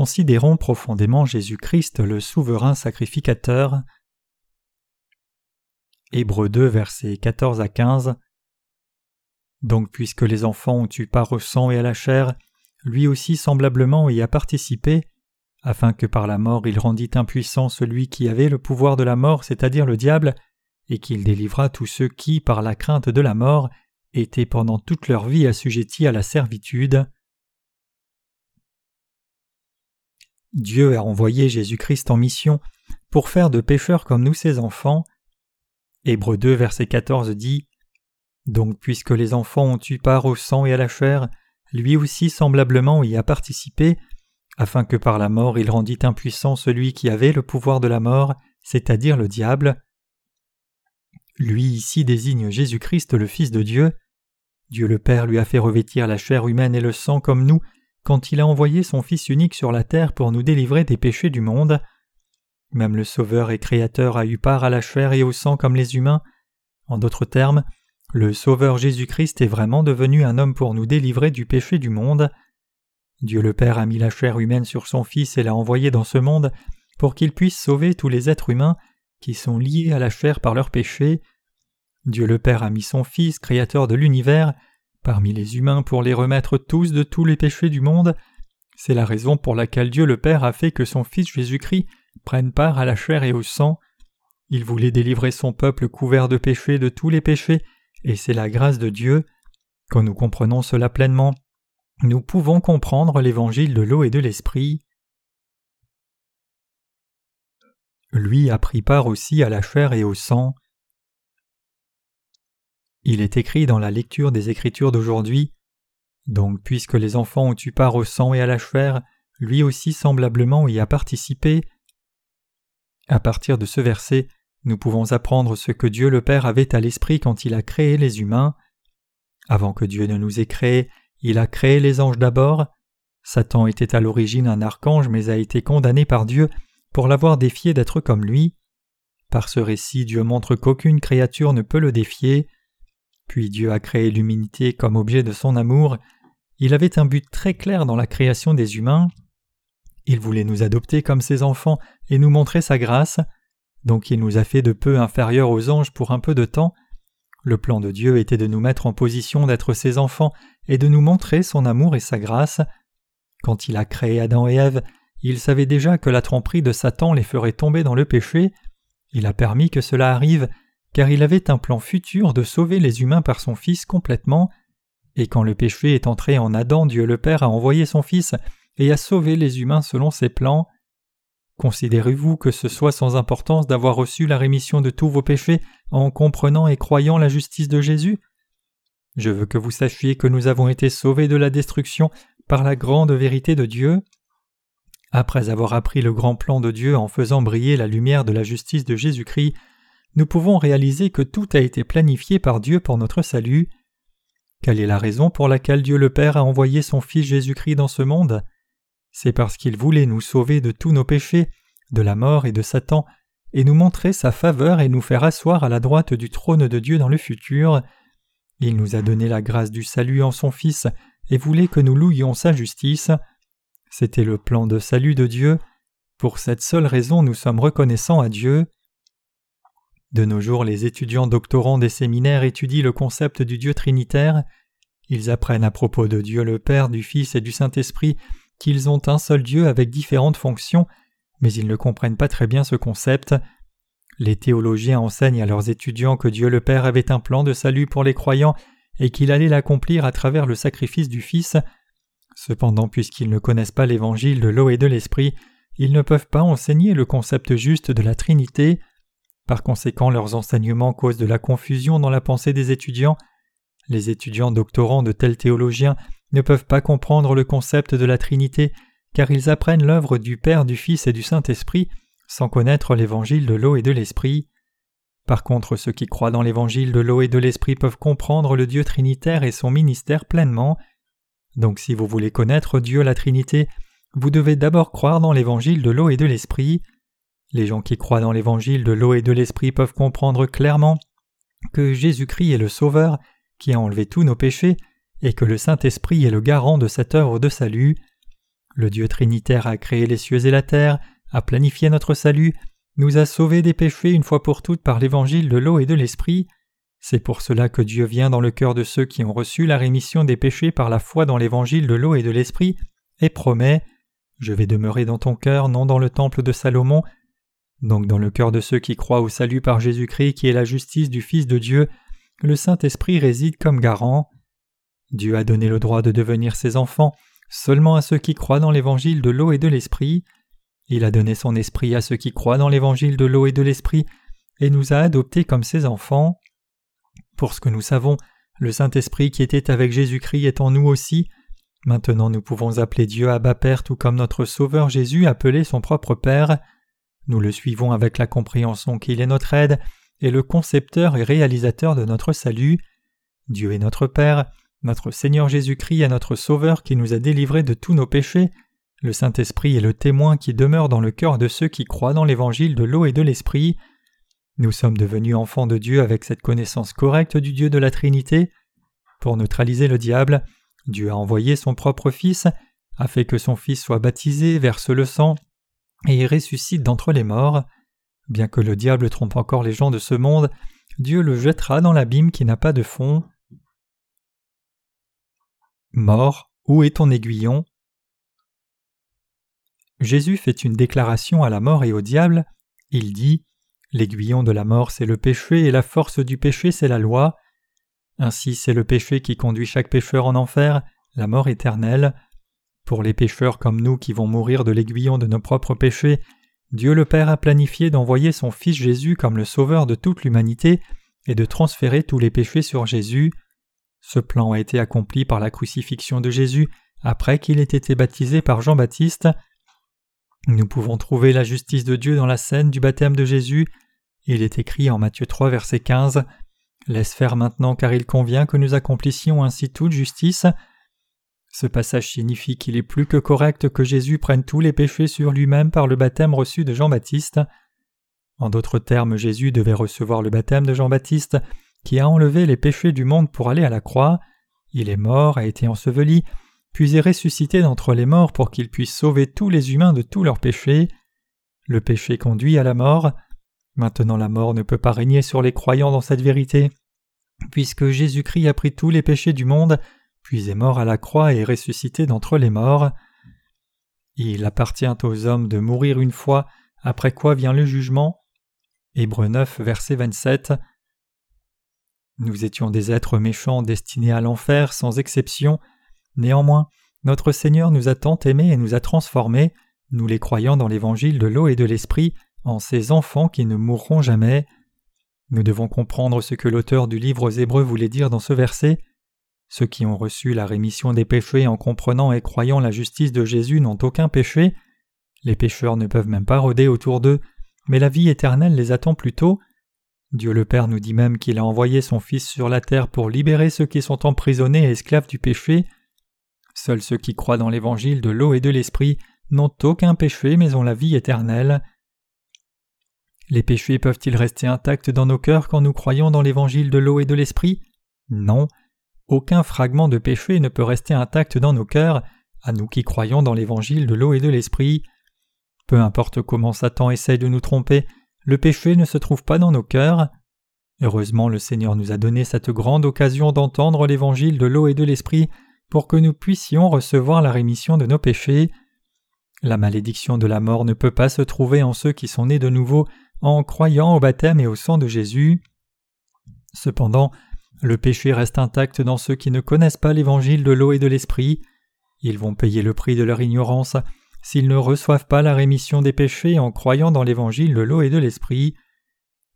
considérons profondément Jésus-Christ le souverain sacrificateur. Hébreux 2, versets 14 à 15. Donc, puisque les enfants ont eu part au sang et à la chair, lui aussi semblablement y a participé, afin que par la mort il rendît impuissant celui qui avait le pouvoir de la mort, c'est-à-dire le diable, et qu'il délivra tous ceux qui, par la crainte de la mort, étaient pendant toute leur vie assujettis à la servitude. Dieu a envoyé Jésus-Christ en mission pour faire de pécheurs comme nous ses enfants. Hébreux 2, verset 14 dit Donc, puisque les enfants ont eu part au sang et à la chair, lui aussi semblablement y a participé, afin que par la mort il rendît impuissant celui qui avait le pouvoir de la mort, c'est-à-dire le diable. Lui ici désigne Jésus-Christ le Fils de Dieu. Dieu le Père lui a fait revêtir la chair humaine et le sang comme nous, quand il a envoyé son Fils unique sur la terre pour nous délivrer des péchés du monde. Même le Sauveur et Créateur a eu part à la chair et au sang comme les humains. En d'autres termes, le Sauveur Jésus-Christ est vraiment devenu un homme pour nous délivrer du péché du monde. Dieu le Père a mis la chair humaine sur son Fils et l'a envoyé dans ce monde pour qu'il puisse sauver tous les êtres humains qui sont liés à la chair par leur péché. Dieu le Père a mis son Fils, Créateur de l'univers, parmi les humains pour les remettre tous de tous les péchés du monde. C'est la raison pour laquelle Dieu le Père a fait que son Fils Jésus-Christ prenne part à la chair et au sang. Il voulait délivrer son peuple couvert de péchés de tous les péchés, et c'est la grâce de Dieu. Quand nous comprenons cela pleinement, nous pouvons comprendre l'évangile de l'eau et de l'esprit. Lui a pris part aussi à la chair et au sang. Il est écrit dans la lecture des Écritures d'aujourd'hui Donc, puisque les enfants ont eu part au sang et à la chair, lui aussi semblablement y a participé. À partir de ce verset, nous pouvons apprendre ce que Dieu le Père avait à l'esprit quand il a créé les humains. Avant que Dieu ne nous ait créés, il a créé les anges d'abord. Satan était à l'origine un archange mais a été condamné par Dieu pour l'avoir défié d'être comme lui. Par ce récit, Dieu montre qu'aucune créature ne peut le défier. Puis Dieu a créé l'humanité comme objet de son amour. Il avait un but très clair dans la création des humains. Il voulait nous adopter comme ses enfants et nous montrer sa grâce. Donc il nous a fait de peu inférieurs aux anges pour un peu de temps. Le plan de Dieu était de nous mettre en position d'être ses enfants et de nous montrer son amour et sa grâce. Quand il a créé Adam et Ève, il savait déjà que la tromperie de Satan les ferait tomber dans le péché. Il a permis que cela arrive car il avait un plan futur de sauver les humains par son Fils complètement, et quand le péché est entré en Adam, Dieu le Père a envoyé son Fils et a sauvé les humains selon ses plans. Considérez-vous que ce soit sans importance d'avoir reçu la rémission de tous vos péchés en comprenant et croyant la justice de Jésus? Je veux que vous sachiez que nous avons été sauvés de la destruction par la grande vérité de Dieu. Après avoir appris le grand plan de Dieu en faisant briller la lumière de la justice de Jésus-Christ, nous pouvons réaliser que tout a été planifié par Dieu pour notre salut. Quelle est la raison pour laquelle Dieu le Père a envoyé son Fils Jésus-Christ dans ce monde? C'est parce qu'il voulait nous sauver de tous nos péchés, de la mort et de Satan, et nous montrer sa faveur et nous faire asseoir à la droite du trône de Dieu dans le futur. Il nous a donné la grâce du salut en son Fils et voulait que nous louions sa justice. C'était le plan de salut de Dieu. Pour cette seule raison nous sommes reconnaissants à Dieu. De nos jours, les étudiants doctorants des séminaires étudient le concept du Dieu trinitaire. Ils apprennent à propos de Dieu le Père, du Fils et du Saint-Esprit qu'ils ont un seul Dieu avec différentes fonctions, mais ils ne comprennent pas très bien ce concept. Les théologiens enseignent à leurs étudiants que Dieu le Père avait un plan de salut pour les croyants et qu'il allait l'accomplir à travers le sacrifice du Fils. Cependant, puisqu'ils ne connaissent pas l'évangile de l'eau et de l'esprit, ils ne peuvent pas enseigner le concept juste de la Trinité. Par conséquent, leurs enseignements causent de la confusion dans la pensée des étudiants. Les étudiants doctorants de tels théologiens ne peuvent pas comprendre le concept de la Trinité, car ils apprennent l'œuvre du Père, du Fils et du Saint-Esprit sans connaître l'évangile de l'eau et de l'Esprit. Par contre, ceux qui croient dans l'évangile de l'eau et de l'Esprit peuvent comprendre le Dieu Trinitaire et son ministère pleinement. Donc si vous voulez connaître Dieu la Trinité, vous devez d'abord croire dans l'évangile de l'eau et de l'Esprit. Les gens qui croient dans l'évangile de l'eau et de l'esprit peuvent comprendre clairement que Jésus-Christ est le Sauveur qui a enlevé tous nos péchés et que le Saint-Esprit est le garant de cette œuvre de salut. Le Dieu Trinitaire a créé les cieux et la terre, a planifié notre salut, nous a sauvés des péchés une fois pour toutes par l'évangile de l'eau et de l'esprit. C'est pour cela que Dieu vient dans le cœur de ceux qui ont reçu la rémission des péchés par la foi dans l'évangile de l'eau et de l'esprit, et promet Je vais demeurer dans ton cœur, non dans le temple de Salomon. Donc dans le cœur de ceux qui croient au salut par Jésus-Christ qui est la justice du Fils de Dieu, le Saint-Esprit réside comme garant. Dieu a donné le droit de devenir ses enfants seulement à ceux qui croient dans l'évangile de l'eau et de l'esprit. Il a donné son esprit à ceux qui croient dans l'évangile de l'eau et de l'esprit, et nous a adoptés comme ses enfants. Pour ce que nous savons, le Saint-Esprit qui était avec Jésus-Christ est en nous aussi. Maintenant nous pouvons appeler Dieu Abba Père tout comme notre Sauveur Jésus appelait son propre Père. Nous le suivons avec la compréhension qu'il est notre aide et le concepteur et réalisateur de notre salut. Dieu est notre Père, notre Seigneur Jésus-Christ est notre Sauveur qui nous a délivrés de tous nos péchés. Le Saint-Esprit est le témoin qui demeure dans le cœur de ceux qui croient dans l'évangile de l'eau et de l'Esprit. Nous sommes devenus enfants de Dieu avec cette connaissance correcte du Dieu de la Trinité. Pour neutraliser le diable, Dieu a envoyé son propre Fils, a fait que son Fils soit baptisé, verse le sang, et ressuscite d'entre les morts. Bien que le diable trompe encore les gens de ce monde, Dieu le jettera dans l'abîme qui n'a pas de fond. Mort, où est ton aiguillon? Jésus fait une déclaration à la mort et au diable. Il dit L'aiguillon de la mort, c'est le péché, et la force du péché, c'est la loi. Ainsi, c'est le péché qui conduit chaque pécheur en enfer, la mort éternelle. Pour les pécheurs comme nous qui vont mourir de l'aiguillon de nos propres péchés, Dieu le Père a planifié d'envoyer son Fils Jésus comme le Sauveur de toute l'humanité et de transférer tous les péchés sur Jésus. Ce plan a été accompli par la crucifixion de Jésus après qu'il ait été baptisé par Jean-Baptiste. Nous pouvons trouver la justice de Dieu dans la scène du baptême de Jésus. Il est écrit en Matthieu 3 verset 15 Laisse faire maintenant car il convient que nous accomplissions ainsi toute justice. Ce passage signifie qu'il est plus que correct que Jésus prenne tous les péchés sur lui-même par le baptême reçu de Jean-Baptiste. En d'autres termes, Jésus devait recevoir le baptême de Jean-Baptiste, qui a enlevé les péchés du monde pour aller à la croix. Il est mort, a été enseveli, puis est ressuscité d'entre les morts pour qu'il puisse sauver tous les humains de tous leurs péchés. Le péché conduit à la mort. Maintenant la mort ne peut pas régner sur les croyants dans cette vérité, puisque Jésus-Christ a pris tous les péchés du monde, puis est mort à la croix et ressuscité d'entre les morts. Il appartient aux hommes de mourir une fois, après quoi vient le jugement. Hébreu 9, verset 27. Nous étions des êtres méchants destinés à l'enfer sans exception, Néanmoins, notre Seigneur nous a tant aimés et nous a transformés, nous les croyants dans l'évangile de l'eau et de l'esprit, en ces enfants qui ne mourront jamais. Nous devons comprendre ce que l'auteur du livre aux Hébreux voulait dire dans ce verset. Ceux qui ont reçu la rémission des péchés en comprenant et croyant la justice de Jésus n'ont aucun péché. Les pécheurs ne peuvent même pas rôder autour d'eux, mais la vie éternelle les attend plutôt. Dieu le Père nous dit même qu'il a envoyé son Fils sur la terre pour libérer ceux qui sont emprisonnés et esclaves du péché. Seuls ceux qui croient dans l'évangile de l'eau et de l'esprit n'ont aucun péché mais ont la vie éternelle. Les péchés peuvent-ils rester intacts dans nos cœurs quand nous croyons dans l'évangile de l'eau et de l'esprit? Non. Aucun fragment de péché ne peut rester intact dans nos cœurs, à nous qui croyons dans l'évangile de l'eau et de l'esprit. Peu importe comment Satan essaye de nous tromper, le péché ne se trouve pas dans nos cœurs. Heureusement le Seigneur nous a donné cette grande occasion d'entendre l'évangile de l'eau et de l'esprit pour que nous puissions recevoir la rémission de nos péchés. La malédiction de la mort ne peut pas se trouver en ceux qui sont nés de nouveau en croyant au baptême et au sang de Jésus. Cependant, le péché reste intact dans ceux qui ne connaissent pas l'évangile de l'eau et de l'esprit. Ils vont payer le prix de leur ignorance s'ils ne reçoivent pas la rémission des péchés en croyant dans l'évangile de l'eau et de l'esprit.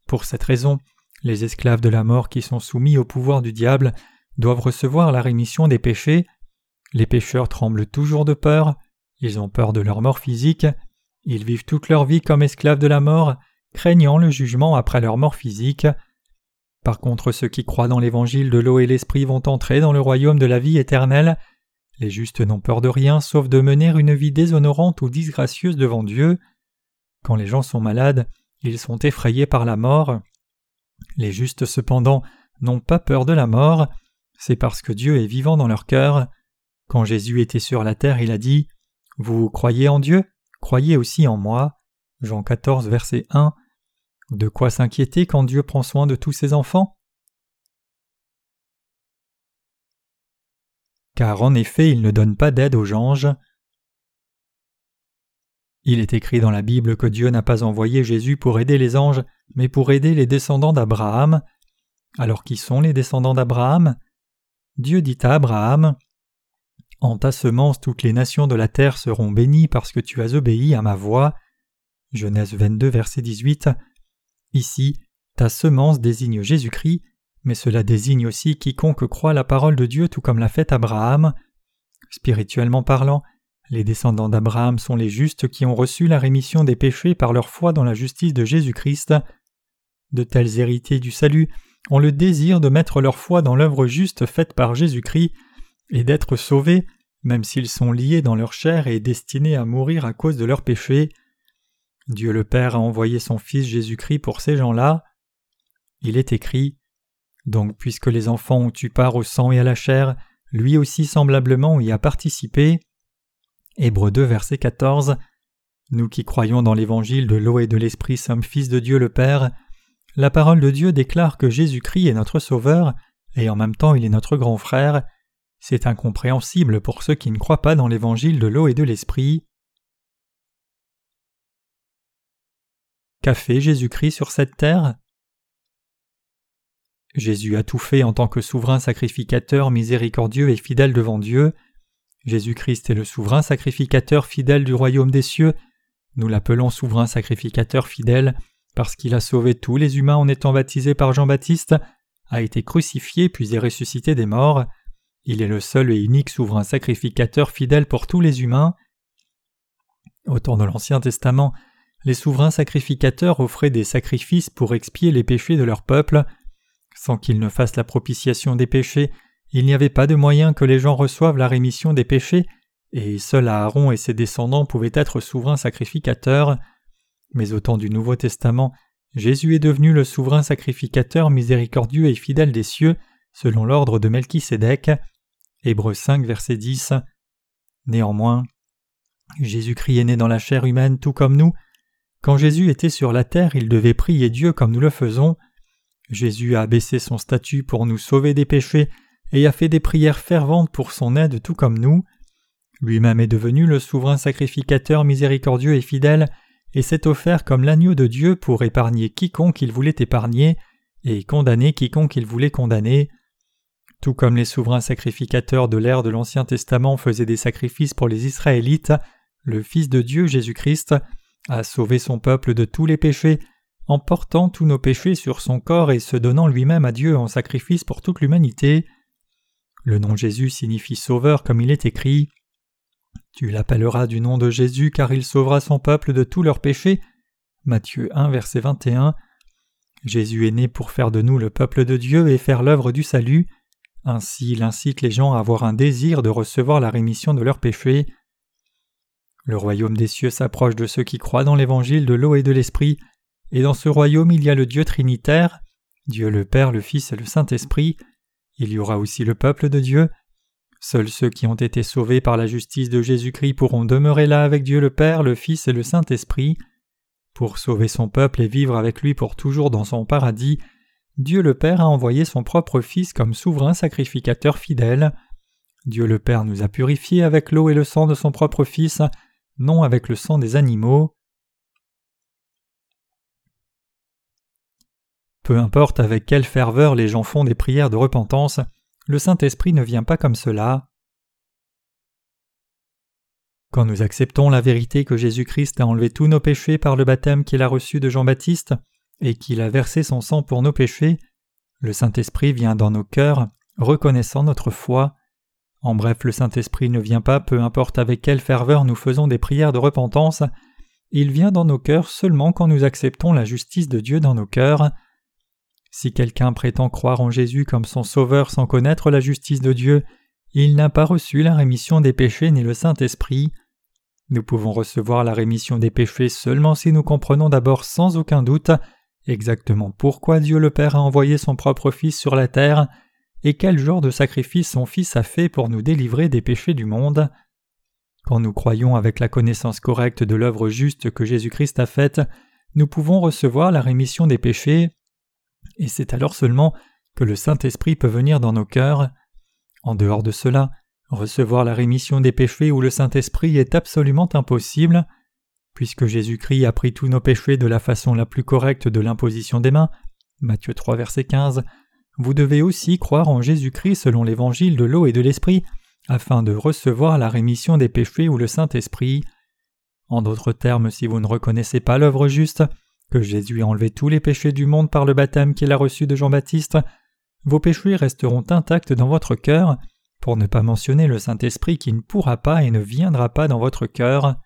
Pour cette raison, les esclaves de la mort qui sont soumis au pouvoir du diable doivent recevoir la rémission des péchés. Les pécheurs tremblent toujours de peur, ils ont peur de leur mort physique, ils vivent toute leur vie comme esclaves de la mort, craignant le jugement après leur mort physique. Par contre, ceux qui croient dans l'évangile de l'eau et l'esprit vont entrer dans le royaume de la vie éternelle. Les justes n'ont peur de rien sauf de mener une vie déshonorante ou disgracieuse devant Dieu. Quand les gens sont malades, ils sont effrayés par la mort. Les justes cependant n'ont pas peur de la mort, c'est parce que Dieu est vivant dans leur cœur. Quand Jésus était sur la terre, il a dit Vous croyez en Dieu, croyez aussi en moi. Jean 14, verset 1. De quoi s'inquiéter quand Dieu prend soin de tous ses enfants? Car en effet il ne donne pas d'aide aux anges. Il est écrit dans la Bible que Dieu n'a pas envoyé Jésus pour aider les anges, mais pour aider les descendants d'Abraham. Alors qui sont les descendants d'Abraham? Dieu dit à Abraham En ta semence toutes les nations de la terre seront bénies parce que tu as obéi à ma voix. Genèse 22, verset 18. Ici, ta semence désigne Jésus-Christ, mais cela désigne aussi quiconque croit la parole de Dieu tout comme l'a fait Abraham. Spirituellement parlant, les descendants d'Abraham sont les justes qui ont reçu la rémission des péchés par leur foi dans la justice de Jésus-Christ. De tels héritiers du salut ont le désir de mettre leur foi dans l'œuvre juste faite par Jésus-Christ et d'être sauvés, même s'ils sont liés dans leur chair et destinés à mourir à cause de leurs péchés. Dieu le Père a envoyé son Fils Jésus-Christ pour ces gens-là. Il est écrit Donc, puisque les enfants ont eu part au sang et à la chair, lui aussi semblablement y a participé. Hébreux 2, verset 14. Nous qui croyons dans l'évangile de l'eau et de l'esprit sommes fils de Dieu le Père. La parole de Dieu déclare que Jésus-Christ est notre Sauveur, et en même temps il est notre grand frère. C'est incompréhensible pour ceux qui ne croient pas dans l'évangile de l'eau et de l'esprit. Qu'a fait Jésus-Christ sur cette terre? Jésus a tout fait en tant que souverain sacrificateur miséricordieux et fidèle devant Dieu. Jésus-Christ est le souverain sacrificateur fidèle du royaume des cieux. Nous l'appelons souverain sacrificateur fidèle parce qu'il a sauvé tous les humains en étant baptisé par Jean-Baptiste, a été crucifié puis est ressuscité des morts. Il est le seul et unique souverain sacrificateur fidèle pour tous les humains. Au temps de l'Ancien Testament, les souverains sacrificateurs offraient des sacrifices pour expier les péchés de leur peuple. Sans qu'ils ne fassent la propitiation des péchés, il n'y avait pas de moyen que les gens reçoivent la rémission des péchés, et seul Aaron et ses descendants pouvaient être souverains sacrificateurs. Mais au temps du Nouveau Testament, Jésus est devenu le souverain sacrificateur miséricordieux et fidèle des cieux, selon l'ordre de Melchisédek. Hébreux 5, verset 10. Néanmoins, Jésus-Christ est né dans la chair humaine tout comme nous. Quand Jésus était sur la terre, il devait prier Dieu comme nous le faisons. Jésus a baissé son statut pour nous sauver des péchés et a fait des prières ferventes pour son aide tout comme nous. Lui-même est devenu le souverain sacrificateur miséricordieux et fidèle, et s'est offert comme l'agneau de Dieu pour épargner quiconque il voulait épargner, et condamner quiconque il voulait condamner. Tout comme les souverains sacrificateurs de l'ère de l'Ancien Testament faisaient des sacrifices pour les Israélites, le Fils de Dieu Jésus-Christ a sauvé son peuple de tous les péchés en portant tous nos péchés sur son corps et se donnant lui-même à Dieu en sacrifice pour toute l'humanité. Le nom Jésus signifie sauveur comme il est écrit. Tu l'appelleras du nom de Jésus car il sauvera son peuple de tous leurs péchés. Matthieu 1 verset 21. Jésus est né pour faire de nous le peuple de Dieu et faire l'œuvre du salut. Ainsi il incite les gens à avoir un désir de recevoir la rémission de leurs péchés. Le royaume des cieux s'approche de ceux qui croient dans l'évangile de l'eau et de l'esprit, et dans ce royaume il y a le Dieu trinitaire, Dieu le Père, le Fils et le Saint-Esprit. Il y aura aussi le peuple de Dieu. Seuls ceux qui ont été sauvés par la justice de Jésus-Christ pourront demeurer là avec Dieu le Père, le Fils et le Saint-Esprit. Pour sauver son peuple et vivre avec lui pour toujours dans son paradis, Dieu le Père a envoyé son propre Fils comme souverain sacrificateur fidèle. Dieu le Père nous a purifiés avec l'eau et le sang de son propre Fils, non avec le sang des animaux. Peu importe avec quelle ferveur les gens font des prières de repentance, le Saint-Esprit ne vient pas comme cela. Quand nous acceptons la vérité que Jésus-Christ a enlevé tous nos péchés par le baptême qu'il a reçu de Jean-Baptiste et qu'il a versé son sang pour nos péchés, le Saint-Esprit vient dans nos cœurs, reconnaissant notre foi. En bref, le Saint-Esprit ne vient pas peu importe avec quelle ferveur nous faisons des prières de repentance, il vient dans nos cœurs seulement quand nous acceptons la justice de Dieu dans nos cœurs. Si quelqu'un prétend croire en Jésus comme son Sauveur sans connaître la justice de Dieu, il n'a pas reçu la rémission des péchés ni le Saint-Esprit. Nous pouvons recevoir la rémission des péchés seulement si nous comprenons d'abord sans aucun doute exactement pourquoi Dieu le Père a envoyé son propre Fils sur la terre et quel genre de sacrifice son Fils a fait pour nous délivrer des péchés du monde? Quand nous croyons avec la connaissance correcte de l'œuvre juste que Jésus-Christ a faite, nous pouvons recevoir la rémission des péchés, et c'est alors seulement que le Saint-Esprit peut venir dans nos cœurs. En dehors de cela, recevoir la rémission des péchés ou le Saint-Esprit est absolument impossible. Puisque Jésus-Christ a pris tous nos péchés de la façon la plus correcte de l'imposition des mains, Matthieu 3 verset 15, vous devez aussi croire en Jésus-Christ selon l'évangile de l'eau et de l'esprit, afin de recevoir la rémission des péchés ou le Saint-Esprit. En d'autres termes, si vous ne reconnaissez pas l'œuvre juste, que Jésus a enlevé tous les péchés du monde par le baptême qu'il a reçu de Jean-Baptiste, vos péchés resteront intacts dans votre cœur, pour ne pas mentionner le Saint-Esprit qui ne pourra pas et ne viendra pas dans votre cœur.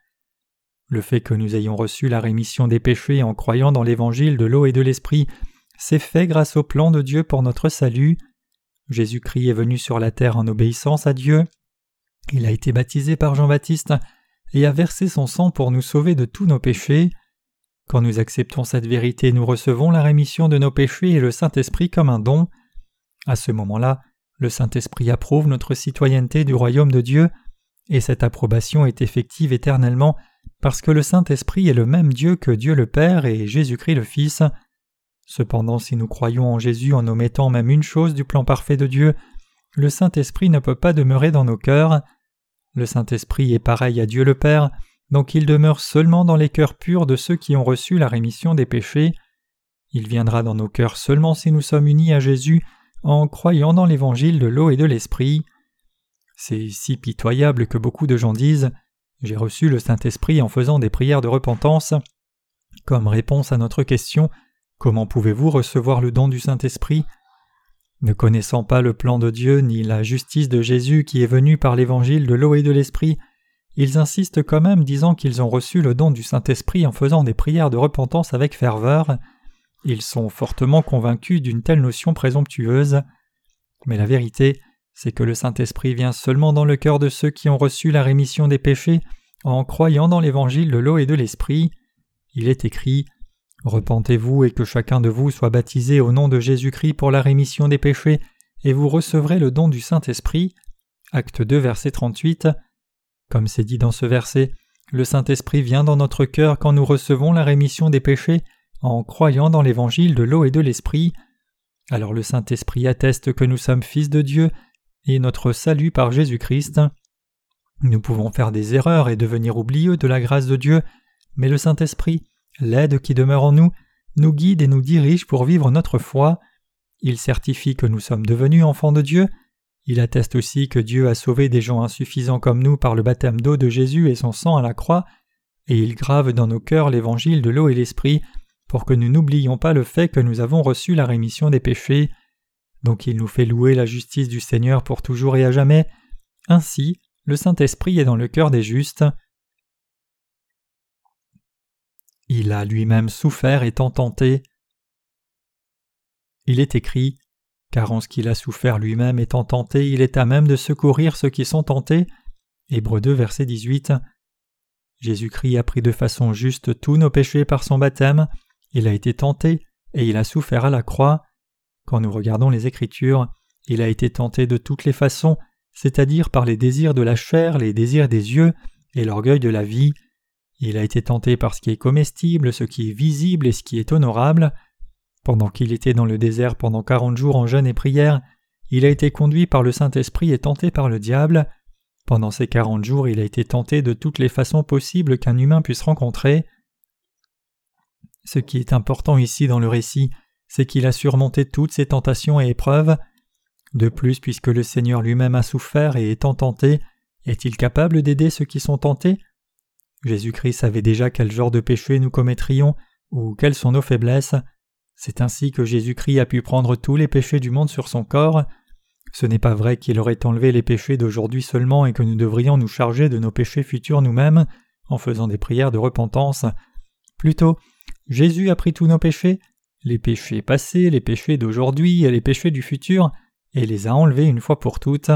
Le fait que nous ayons reçu la rémission des péchés en croyant dans l'évangile de l'eau et de l'esprit, s'est fait grâce au plan de Dieu pour notre salut. Jésus-Christ est venu sur la terre en obéissance à Dieu. Il a été baptisé par Jean-Baptiste et a versé son sang pour nous sauver de tous nos péchés. Quand nous acceptons cette vérité, nous recevons la rémission de nos péchés et le Saint-Esprit comme un don. À ce moment-là, le Saint-Esprit approuve notre citoyenneté du royaume de Dieu, et cette approbation est effective éternellement parce que le Saint-Esprit est le même Dieu que Dieu le Père et Jésus-Christ le Fils. Cependant, si nous croyons en Jésus en omettant même une chose du plan parfait de Dieu, le Saint-Esprit ne peut pas demeurer dans nos cœurs. Le Saint-Esprit est pareil à Dieu le Père, donc il demeure seulement dans les cœurs purs de ceux qui ont reçu la rémission des péchés. Il viendra dans nos cœurs seulement si nous sommes unis à Jésus en croyant dans l'évangile de l'eau et de l'esprit. C'est si pitoyable que beaucoup de gens disent j'ai reçu le Saint-Esprit en faisant des prières de repentance. Comme réponse à notre question Comment pouvez-vous recevoir le don du Saint-Esprit? Ne connaissant pas le plan de Dieu ni la justice de Jésus qui est venu par l'évangile de l'eau et de l'Esprit, ils insistent quand même disant qu'ils ont reçu le don du Saint-Esprit en faisant des prières de repentance avec ferveur. Ils sont fortement convaincus d'une telle notion présomptueuse. Mais la vérité, c'est que le Saint-Esprit vient seulement dans le cœur de ceux qui ont reçu la rémission des péchés en croyant dans l'évangile de l'eau et de l'esprit. Il est écrit Repentez-vous et que chacun de vous soit baptisé au nom de Jésus-Christ pour la rémission des péchés, et vous recevrez le don du Saint-Esprit. Acte 2, verset 38. Comme c'est dit dans ce verset, le Saint-Esprit vient dans notre cœur quand nous recevons la rémission des péchés en croyant dans l'évangile de l'eau et de l'esprit. Alors le Saint-Esprit atteste que nous sommes fils de Dieu et notre salut par Jésus-Christ. Nous pouvons faire des erreurs et devenir oublieux de la grâce de Dieu, mais le Saint-Esprit, l'aide qui demeure en nous, nous guide et nous dirige pour vivre notre foi. Il certifie que nous sommes devenus enfants de Dieu. Il atteste aussi que Dieu a sauvé des gens insuffisants comme nous par le baptême d'eau de Jésus et son sang à la croix, et il grave dans nos cœurs l'évangile de l'eau et l'esprit pour que nous n'oublions pas le fait que nous avons reçu la rémission des péchés. Donc il nous fait louer la justice du Seigneur pour toujours et à jamais. Ainsi, le Saint-Esprit est dans le cœur des justes. Il a lui-même souffert étant tenté. Il est écrit Car en ce qu'il a souffert lui-même étant tenté, il est à même de secourir ceux qui sont tentés. Hébreux 2, verset 18. Jésus-Christ a pris de façon juste tous nos péchés par son baptême, il a été tenté et il a souffert à la croix. Quand nous regardons les Écritures, il a été tenté de toutes les façons, c'est-à-dire par les désirs de la chair, les désirs des yeux et l'orgueil de la vie. Il a été tenté par ce qui est comestible, ce qui est visible et ce qui est honorable. Pendant qu'il était dans le désert pendant quarante jours en jeûne et prière, il a été conduit par le Saint-Esprit et tenté par le diable. Pendant ces quarante jours, il a été tenté de toutes les façons possibles qu'un humain puisse rencontrer. Ce qui est important ici dans le récit, c'est qu'il a surmonté toutes ses tentations et épreuves. De plus, puisque le Seigneur lui-même a souffert et étant tenté, est-il capable d'aider ceux qui sont tentés? Jésus-Christ savait déjà quel genre de péché nous commettrions ou quelles sont nos faiblesses. C'est ainsi que Jésus-Christ a pu prendre tous les péchés du monde sur son corps. Ce n'est pas vrai qu'il aurait enlevé les péchés d'aujourd'hui seulement et que nous devrions nous charger de nos péchés futurs nous-mêmes en faisant des prières de repentance. Plutôt, Jésus a pris tous nos péchés les péchés passés, les péchés d'aujourd'hui et les péchés du futur, et les a enlevés une fois pour toutes.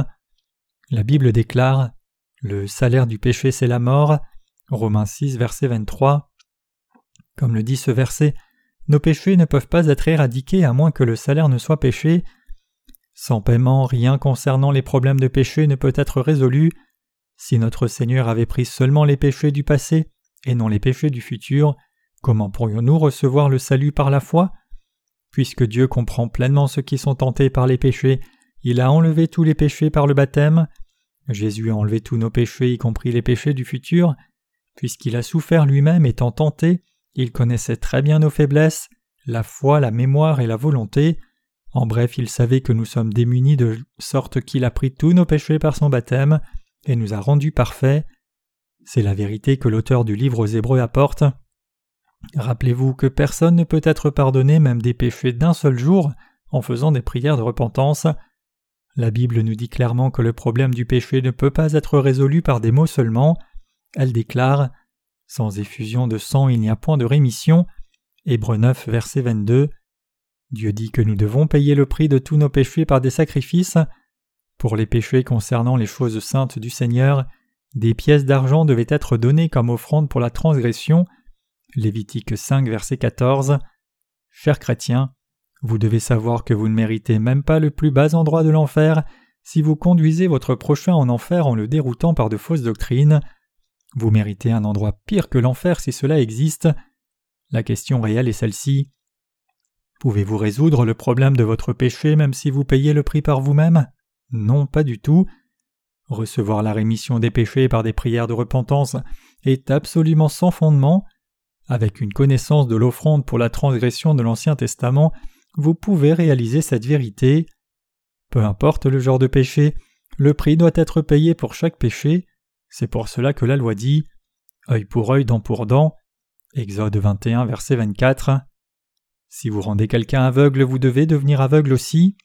La Bible déclare Le salaire du péché c'est la mort. Romains 6, verset 23. Comme le dit ce verset, nos péchés ne peuvent pas être éradiqués à moins que le salaire ne soit péché. Sans paiement, rien concernant les problèmes de péché ne peut être résolu. Si notre Seigneur avait pris seulement les péchés du passé et non les péchés du futur, comment pourrions-nous recevoir le salut par la foi? Puisque Dieu comprend pleinement ceux qui sont tentés par les péchés, il a enlevé tous les péchés par le baptême. Jésus a enlevé tous nos péchés, y compris les péchés du futur. Puisqu'il a souffert lui-même étant tenté, il connaissait très bien nos faiblesses, la foi, la mémoire et la volonté. En bref, il savait que nous sommes démunis de sorte qu'il a pris tous nos péchés par son baptême et nous a rendus parfaits. C'est la vérité que l'auteur du livre aux Hébreux apporte. Rappelez-vous que personne ne peut être pardonné même des péchés d'un seul jour en faisant des prières de repentance. La Bible nous dit clairement que le problème du péché ne peut pas être résolu par des mots seulement. Elle déclare Sans effusion de sang, il n'y a point de rémission. Hébreux 9, verset 22. Dieu dit que nous devons payer le prix de tous nos péchés par des sacrifices. Pour les péchés concernant les choses saintes du Seigneur, des pièces d'argent devaient être données comme offrande pour la transgression. Lévitique 5, verset 14. Chers chrétiens, vous devez savoir que vous ne méritez même pas le plus bas endroit de l'enfer si vous conduisez votre prochain en enfer en le déroutant par de fausses doctrines. Vous méritez un endroit pire que l'enfer si cela existe. La question réelle est celle-ci. Pouvez-vous résoudre le problème de votre péché même si vous payez le prix par vous-même? Non, pas du tout. Recevoir la rémission des péchés par des prières de repentance est absolument sans fondement. Avec une connaissance de l'offrande pour la transgression de l'Ancien Testament, vous pouvez réaliser cette vérité. Peu importe le genre de péché, le prix doit être payé pour chaque péché. C'est pour cela que la loi dit œil pour œil, dent pour dent. Exode 21, verset 24. Si vous rendez quelqu'un aveugle, vous devez devenir aveugle aussi.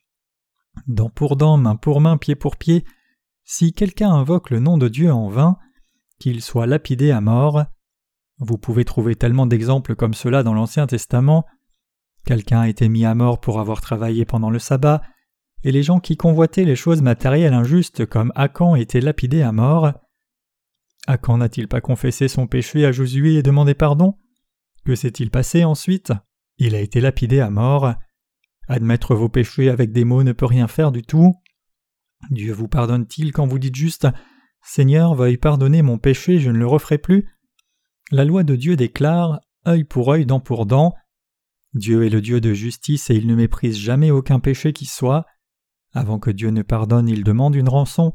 Dent pour dent, main pour main, pied pour pied. Si quelqu'un invoque le nom de Dieu en vain, qu'il soit lapidé à mort. Vous pouvez trouver tellement d'exemples comme cela dans l'Ancien Testament. Quelqu'un a été mis à mort pour avoir travaillé pendant le sabbat, et les gens qui convoitaient les choses matérielles injustes comme Akan étaient lapidés à mort. Akan n'a-t-il pas confessé son péché à Josué et demandé pardon? Que s'est-il passé ensuite? Il a été lapidé à mort. Admettre vos péchés avec des mots ne peut rien faire du tout. Dieu vous pardonne-t-il quand vous dites juste Seigneur, veuille pardonner mon péché, je ne le referai plus? La loi de Dieu déclare œil pour œil, dent pour dent. Dieu est le Dieu de justice et il ne méprise jamais aucun péché qui soit. Avant que Dieu ne pardonne, il demande une rançon.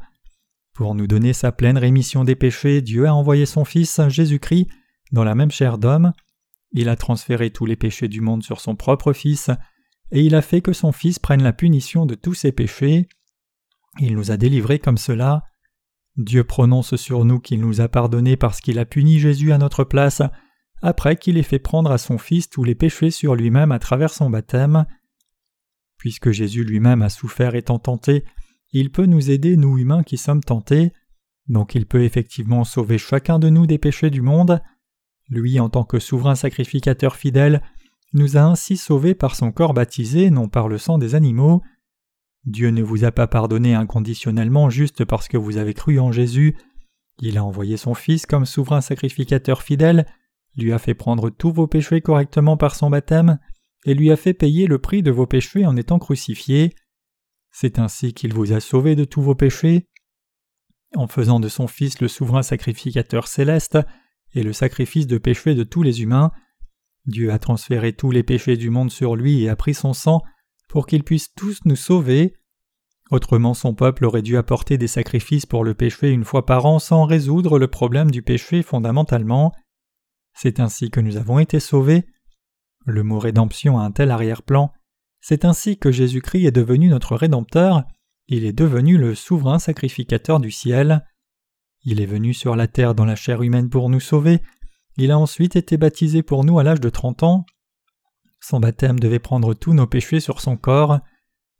Pour nous donner sa pleine rémission des péchés, Dieu a envoyé son Fils, Jésus-Christ, dans la même chair d'homme. Il a transféré tous les péchés du monde sur son propre Fils, et il a fait que son Fils prenne la punition de tous ses péchés. Il nous a délivrés comme cela. Dieu prononce sur nous qu'il nous a pardonnés parce qu'il a puni Jésus à notre place, après qu'il ait fait prendre à son Fils tous les péchés sur lui-même à travers son baptême. Puisque Jésus lui-même a souffert étant tenté, il peut nous aider, nous humains qui sommes tentés, donc il peut effectivement sauver chacun de nous des péchés du monde. Lui, en tant que souverain sacrificateur fidèle, nous a ainsi sauvés par son corps baptisé, non par le sang des animaux. Dieu ne vous a pas pardonné inconditionnellement juste parce que vous avez cru en Jésus. Il a envoyé son Fils comme souverain sacrificateur fidèle lui a fait prendre tous vos péchés correctement par son baptême, et lui a fait payer le prix de vos péchés en étant crucifié. C'est ainsi qu'il vous a sauvé de tous vos péchés. En faisant de son Fils le souverain sacrificateur céleste et le sacrifice de péché de tous les humains, Dieu a transféré tous les péchés du monde sur lui et a pris son sang pour qu'il puisse tous nous sauver. Autrement son peuple aurait dû apporter des sacrifices pour le péché une fois par an sans résoudre le problème du péché fondamentalement. C'est ainsi que nous avons été sauvés. Le mot rédemption a un tel arrière-plan. C'est ainsi que Jésus-Christ est devenu notre Rédempteur, il est devenu le souverain sacrificateur du ciel. Il est venu sur la terre dans la chair humaine pour nous sauver, il a ensuite été baptisé pour nous à l'âge de trente ans. Son baptême devait prendre tous nos péchés sur son corps.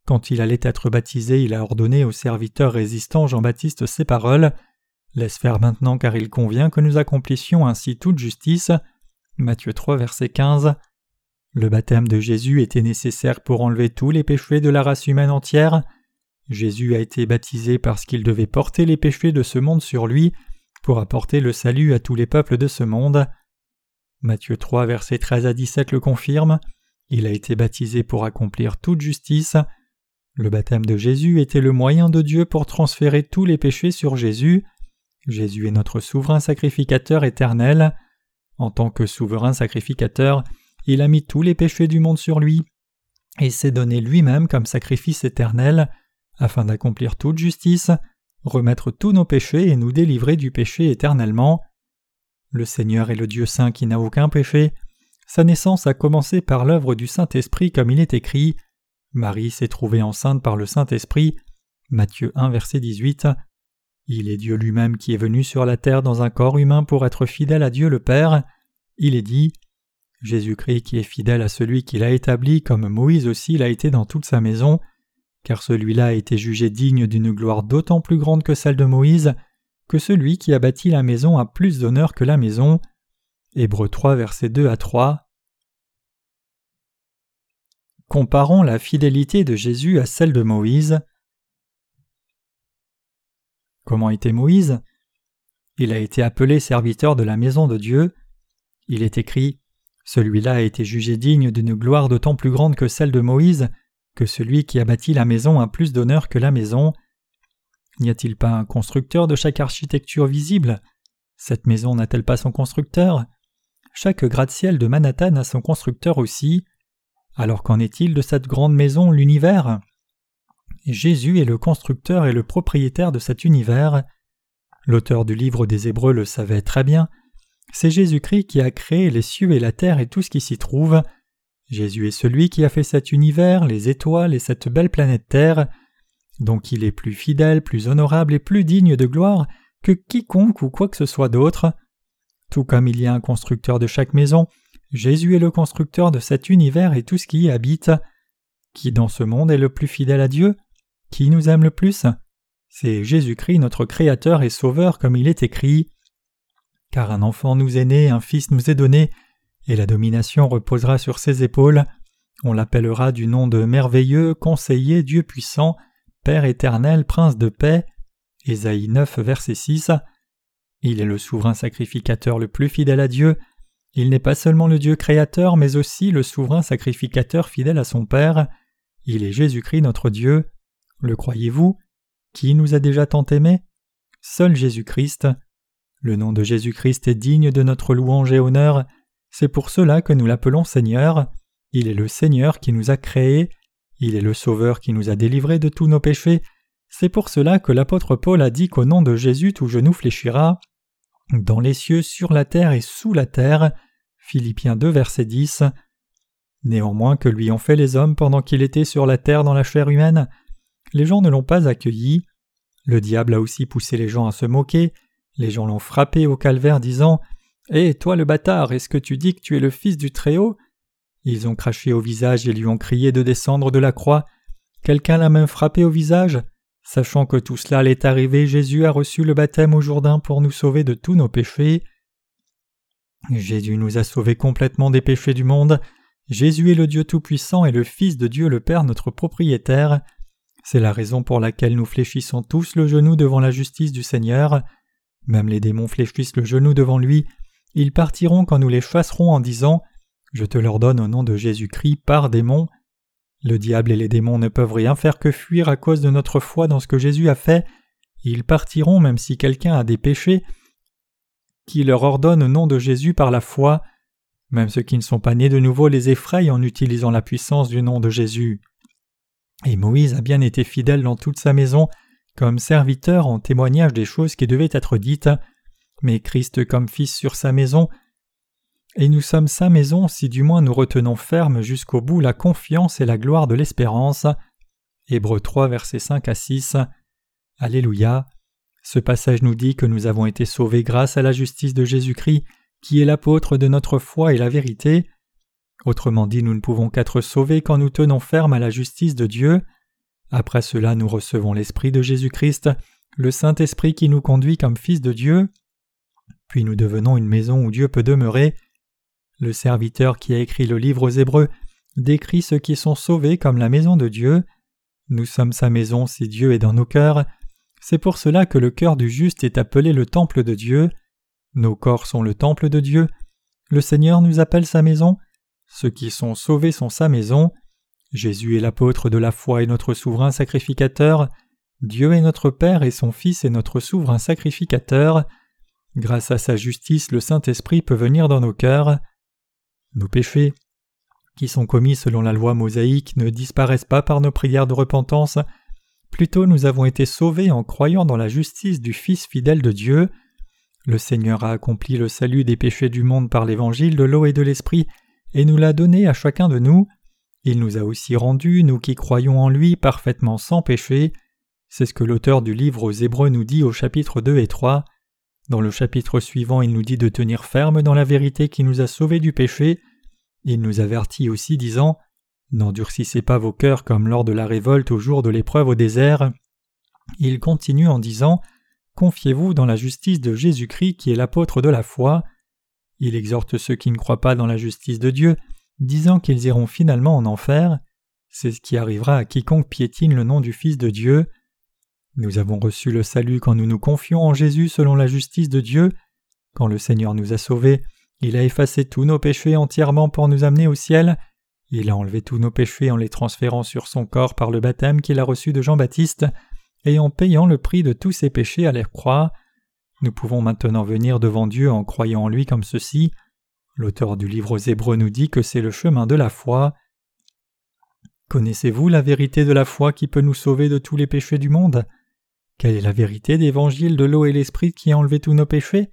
Quand il allait être baptisé, il a ordonné au serviteur résistant Jean-Baptiste ces paroles Laisse faire maintenant car il convient que nous accomplissions ainsi toute justice. Matthieu 3 verset 15. Le baptême de Jésus était nécessaire pour enlever tous les péchés de la race humaine entière. Jésus a été baptisé parce qu'il devait porter les péchés de ce monde sur lui pour apporter le salut à tous les peuples de ce monde. Matthieu 3 verset 13 à 17 le confirme. Il a été baptisé pour accomplir toute justice. Le baptême de Jésus était le moyen de Dieu pour transférer tous les péchés sur Jésus. Jésus est notre souverain sacrificateur éternel. En tant que souverain sacrificateur, il a mis tous les péchés du monde sur lui et s'est donné lui-même comme sacrifice éternel afin d'accomplir toute justice, remettre tous nos péchés et nous délivrer du péché éternellement. Le Seigneur est le Dieu saint qui n'a aucun péché. Sa naissance a commencé par l'œuvre du Saint-Esprit comme il est écrit. Marie s'est trouvée enceinte par le Saint-Esprit. Matthieu 1 verset 18. Il est Dieu lui-même qui est venu sur la terre dans un corps humain pour être fidèle à Dieu le Père. Il est dit Jésus-Christ qui est fidèle à celui qu'il a établi comme Moïse aussi l'a été dans toute sa maison, car celui-là a été jugé digne d'une gloire d'autant plus grande que celle de Moïse, que celui qui a bâti la maison a plus d'honneur que la maison. Hébreux 3 versets 2 à 3. Comparons la fidélité de Jésus à celle de Moïse. Comment était Moïse? Il a été appelé serviteur de la maison de Dieu. Il est écrit Celui-là a été jugé digne d'une gloire d'autant plus grande que celle de Moïse, que celui qui a bâti la maison a plus d'honneur que la maison. N'y a-t-il pas un constructeur de chaque architecture visible? Cette maison n'a-t-elle pas son constructeur? Chaque gratte-ciel de Manhattan a son constructeur aussi. Alors qu'en est-il de cette grande maison, l'univers? Jésus est le constructeur et le propriétaire de cet univers. L'auteur du livre des Hébreux le savait très bien. C'est Jésus-Christ qui a créé les cieux et la terre et tout ce qui s'y trouve. Jésus est celui qui a fait cet univers, les étoiles et cette belle planète Terre. Donc il est plus fidèle, plus honorable et plus digne de gloire que quiconque ou quoi que ce soit d'autre. Tout comme il y a un constructeur de chaque maison, Jésus est le constructeur de cet univers et tout ce qui y habite. Qui dans ce monde est le plus fidèle à Dieu? Qui nous aime le plus? C'est Jésus-Christ notre Créateur et Sauveur comme il est écrit. Car un enfant nous est né, un fils nous est donné, et la domination reposera sur ses épaules. On l'appellera du nom de merveilleux, conseiller, Dieu puissant, Père éternel, Prince de paix. Ésaïe 9, verset 6. Il est le souverain sacrificateur le plus fidèle à Dieu. Il n'est pas seulement le Dieu créateur, mais aussi le souverain sacrificateur fidèle à son Père. Il est Jésus-Christ notre Dieu. Le croyez-vous? Qui nous a déjà tant aimés? Seul Jésus-Christ. Le nom de Jésus-Christ est digne de notre louange et honneur. C'est pour cela que nous l'appelons Seigneur. Il est le Seigneur qui nous a créés. Il est le Sauveur qui nous a délivrés de tous nos péchés. C'est pour cela que l'apôtre Paul a dit qu'au nom de Jésus tout genou fléchira. Dans les cieux, sur la terre et sous la terre. Philippiens 2, verset 10. Néanmoins que lui ont fait les hommes pendant qu'il était sur la terre dans la chair humaine, les gens ne l'ont pas accueilli. Le diable a aussi poussé les gens à se moquer, les gens l'ont frappé au calvaire disant Eh, toi le bâtard, est-ce que tu dis que tu es le fils du Très-Haut? Ils ont craché au visage et lui ont crié de descendre de la croix. Quelqu'un l'a même frappé au visage. Sachant que tout cela allait arriver, Jésus a reçu le baptême au Jourdain pour nous sauver de tous nos péchés. Jésus nous a sauvés complètement des péchés du monde. Jésus est le Dieu Tout-Puissant et le Fils de Dieu le Père notre propriétaire. C'est la raison pour laquelle nous fléchissons tous le genou devant la justice du Seigneur. Même les démons fléchissent le genou devant lui. Ils partiront quand nous les chasserons en disant Je te l'ordonne au nom de Jésus-Christ par démon. Le diable et les démons ne peuvent rien faire que fuir à cause de notre foi dans ce que Jésus a fait. Ils partiront même si quelqu'un a des péchés qui leur ordonne au nom de Jésus par la foi. Même ceux qui ne sont pas nés de nouveau les effrayent en utilisant la puissance du nom de Jésus. Et Moïse a bien été fidèle dans toute sa maison, comme serviteur en témoignage des choses qui devaient être dites, mais Christ comme fils sur sa maison, et nous sommes sa maison si du moins nous retenons ferme jusqu'au bout la confiance et la gloire de l'espérance. Hébreux 3 versets 5 à 6. Alléluia. Ce passage nous dit que nous avons été sauvés grâce à la justice de Jésus-Christ, qui est l'apôtre de notre foi et la vérité. Autrement dit, nous ne pouvons qu'être sauvés quand nous tenons ferme à la justice de Dieu. Après cela, nous recevons l'Esprit de Jésus-Christ, le Saint-Esprit qui nous conduit comme fils de Dieu. Puis nous devenons une maison où Dieu peut demeurer. Le serviteur qui a écrit le livre aux Hébreux décrit ceux qui sont sauvés comme la maison de Dieu. Nous sommes sa maison si Dieu est dans nos cœurs. C'est pour cela que le cœur du juste est appelé le temple de Dieu. Nos corps sont le temple de Dieu. Le Seigneur nous appelle sa maison. Ceux qui sont sauvés sont sa maison. Jésus est l'apôtre de la foi et notre souverain sacrificateur. Dieu est notre Père et son Fils est notre souverain sacrificateur. Grâce à sa justice, le Saint-Esprit peut venir dans nos cœurs. Nos péchés, qui sont commis selon la loi mosaïque, ne disparaissent pas par nos prières de repentance. Plutôt nous avons été sauvés en croyant dans la justice du Fils fidèle de Dieu. Le Seigneur a accompli le salut des péchés du monde par l'évangile de l'eau et de l'esprit, et nous l'a donné à chacun de nous. Il nous a aussi rendus, nous qui croyons en lui, parfaitement sans péché. C'est ce que l'auteur du livre aux Hébreux nous dit au chapitre 2 et 3. Dans le chapitre suivant, il nous dit de tenir ferme dans la vérité qui nous a sauvés du péché. Il nous avertit aussi disant N'endurcissez pas vos cœurs comme lors de la révolte au jour de l'épreuve au désert. Il continue en disant Confiez-vous dans la justice de Jésus-Christ qui est l'apôtre de la foi. Il exhorte ceux qui ne croient pas dans la justice de Dieu, disant qu'ils iront finalement en enfer. C'est ce qui arrivera à quiconque piétine le nom du Fils de Dieu. Nous avons reçu le salut quand nous nous confions en Jésus selon la justice de Dieu. Quand le Seigneur nous a sauvés, il a effacé tous nos péchés entièrement pour nous amener au ciel. Il a enlevé tous nos péchés en les transférant sur son corps par le baptême qu'il a reçu de Jean-Baptiste et en payant le prix de tous ses péchés à la croix. Nous pouvons maintenant venir devant Dieu en croyant en lui comme ceci. L'auteur du livre aux Hébreux nous dit que c'est le chemin de la foi. Connaissez-vous la vérité de la foi qui peut nous sauver de tous les péchés du monde? Quelle est la vérité d'évangile de l'eau et l'esprit qui a enlevé tous nos péchés?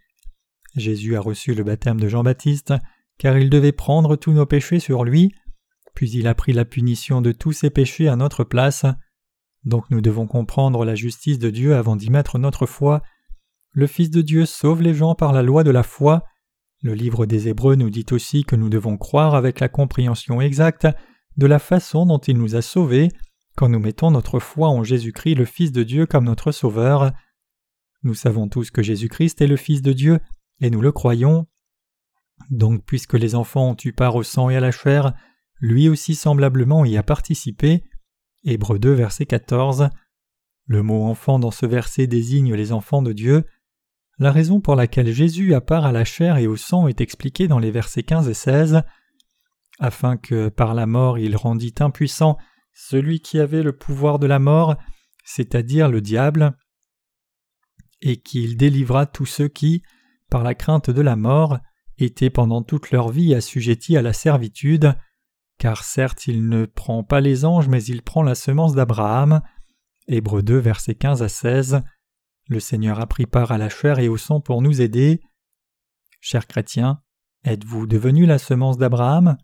Jésus a reçu le baptême de Jean-Baptiste, car il devait prendre tous nos péchés sur lui, puis il a pris la punition de tous ses péchés à notre place. Donc nous devons comprendre la justice de Dieu avant d'y mettre notre foi. Le Fils de Dieu sauve les gens par la loi de la foi. Le livre des Hébreux nous dit aussi que nous devons croire avec la compréhension exacte de la façon dont il nous a sauvés quand nous mettons notre foi en Jésus-Christ le Fils de Dieu comme notre Sauveur. Nous savons tous que Jésus-Christ est le Fils de Dieu, et nous le croyons. Donc puisque les enfants ont eu part au sang et à la chair, lui aussi semblablement y a participé. Hébreux 2 verset 14. Le mot enfant dans ce verset désigne les enfants de Dieu. La raison pour laquelle Jésus a part à la chair et au sang est expliquée dans les versets 15 et 16. Afin que par la mort il rendit impuissant celui qui avait le pouvoir de la mort, c'est-à-dire le diable, et qu'il délivra tous ceux qui, par la crainte de la mort, étaient pendant toute leur vie assujettis à la servitude, car certes il ne prend pas les anges, mais il prend la semence d'Abraham. Hébreux 2, versets 15 à 16. Le Seigneur a pris part à la chair et au sang pour nous aider. Chers chrétiens, êtes-vous devenus la semence d'Abraham?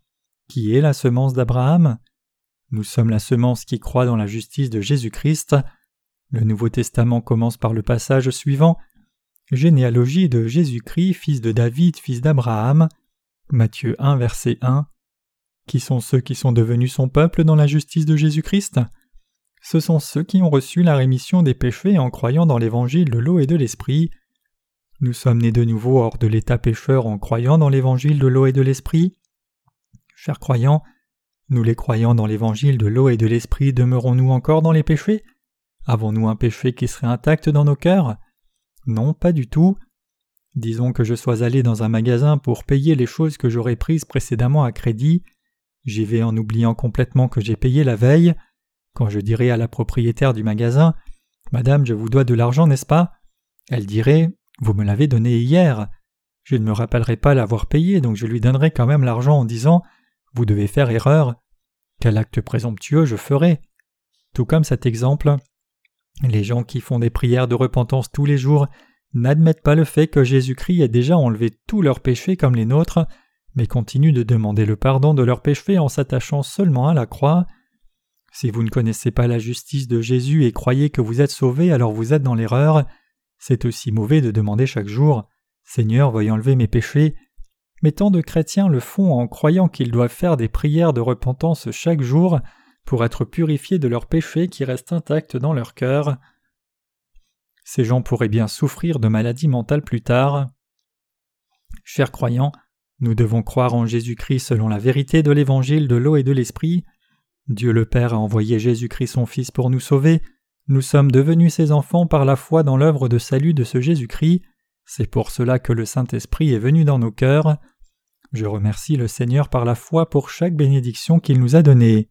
Qui est la semence d'Abraham? Nous sommes la semence qui croit dans la justice de Jésus-Christ. Le Nouveau Testament commence par le passage suivant Généalogie de Jésus-Christ, fils de David, fils d'Abraham. Matthieu 1, verset 1. Qui sont ceux qui sont devenus son peuple dans la justice de Jésus-Christ? Ce sont ceux qui ont reçu la rémission des péchés en croyant dans l'évangile de l'eau et de l'esprit. Nous sommes nés de nouveau hors de l'état pécheur en croyant dans l'évangile de l'eau et de l'esprit. Chers croyants, nous les croyants dans l'évangile de l'eau et de l'esprit demeurons-nous encore dans les péchés? Avons-nous un péché qui serait intact dans nos cœurs? Non, pas du tout. Disons que je sois allé dans un magasin pour payer les choses que j'aurais prises précédemment à crédit. J'y vais en oubliant complètement que j'ai payé la veille. Quand je dirai à la propriétaire du magasin Madame, je vous dois de l'argent, n'est-ce pas? Elle dirait Vous me l'avez donné hier. Je ne me rappellerai pas l'avoir payé, donc je lui donnerai quand même l'argent en disant Vous devez faire erreur. Quel acte présomptueux je ferai Tout comme cet exemple, les gens qui font des prières de repentance tous les jours n'admettent pas le fait que Jésus-Christ ait déjà enlevé tous leurs péchés comme les nôtres, mais continuent de demander le pardon de leurs péchés en s'attachant seulement à la croix. Si vous ne connaissez pas la justice de Jésus et croyez que vous êtes sauvé, alors vous êtes dans l'erreur. C'est aussi mauvais de demander chaque jour Seigneur, veuille enlever mes péchés. Mais tant de chrétiens le font en croyant qu'ils doivent faire des prières de repentance chaque jour, pour être purifiés de leurs péchés qui restent intacts dans leur cœur. Ces gens pourraient bien souffrir de maladies mentales plus tard. Chers croyants, nous devons croire en Jésus-Christ selon la vérité de l'évangile de l'eau et de l'esprit. Dieu le Père a envoyé Jésus-Christ son Fils pour nous sauver. Nous sommes devenus ses enfants par la foi dans l'œuvre de salut de ce Jésus-Christ. C'est pour cela que le Saint-Esprit est venu dans nos cœurs. Je remercie le Seigneur par la foi pour chaque bénédiction qu'il nous a donnée.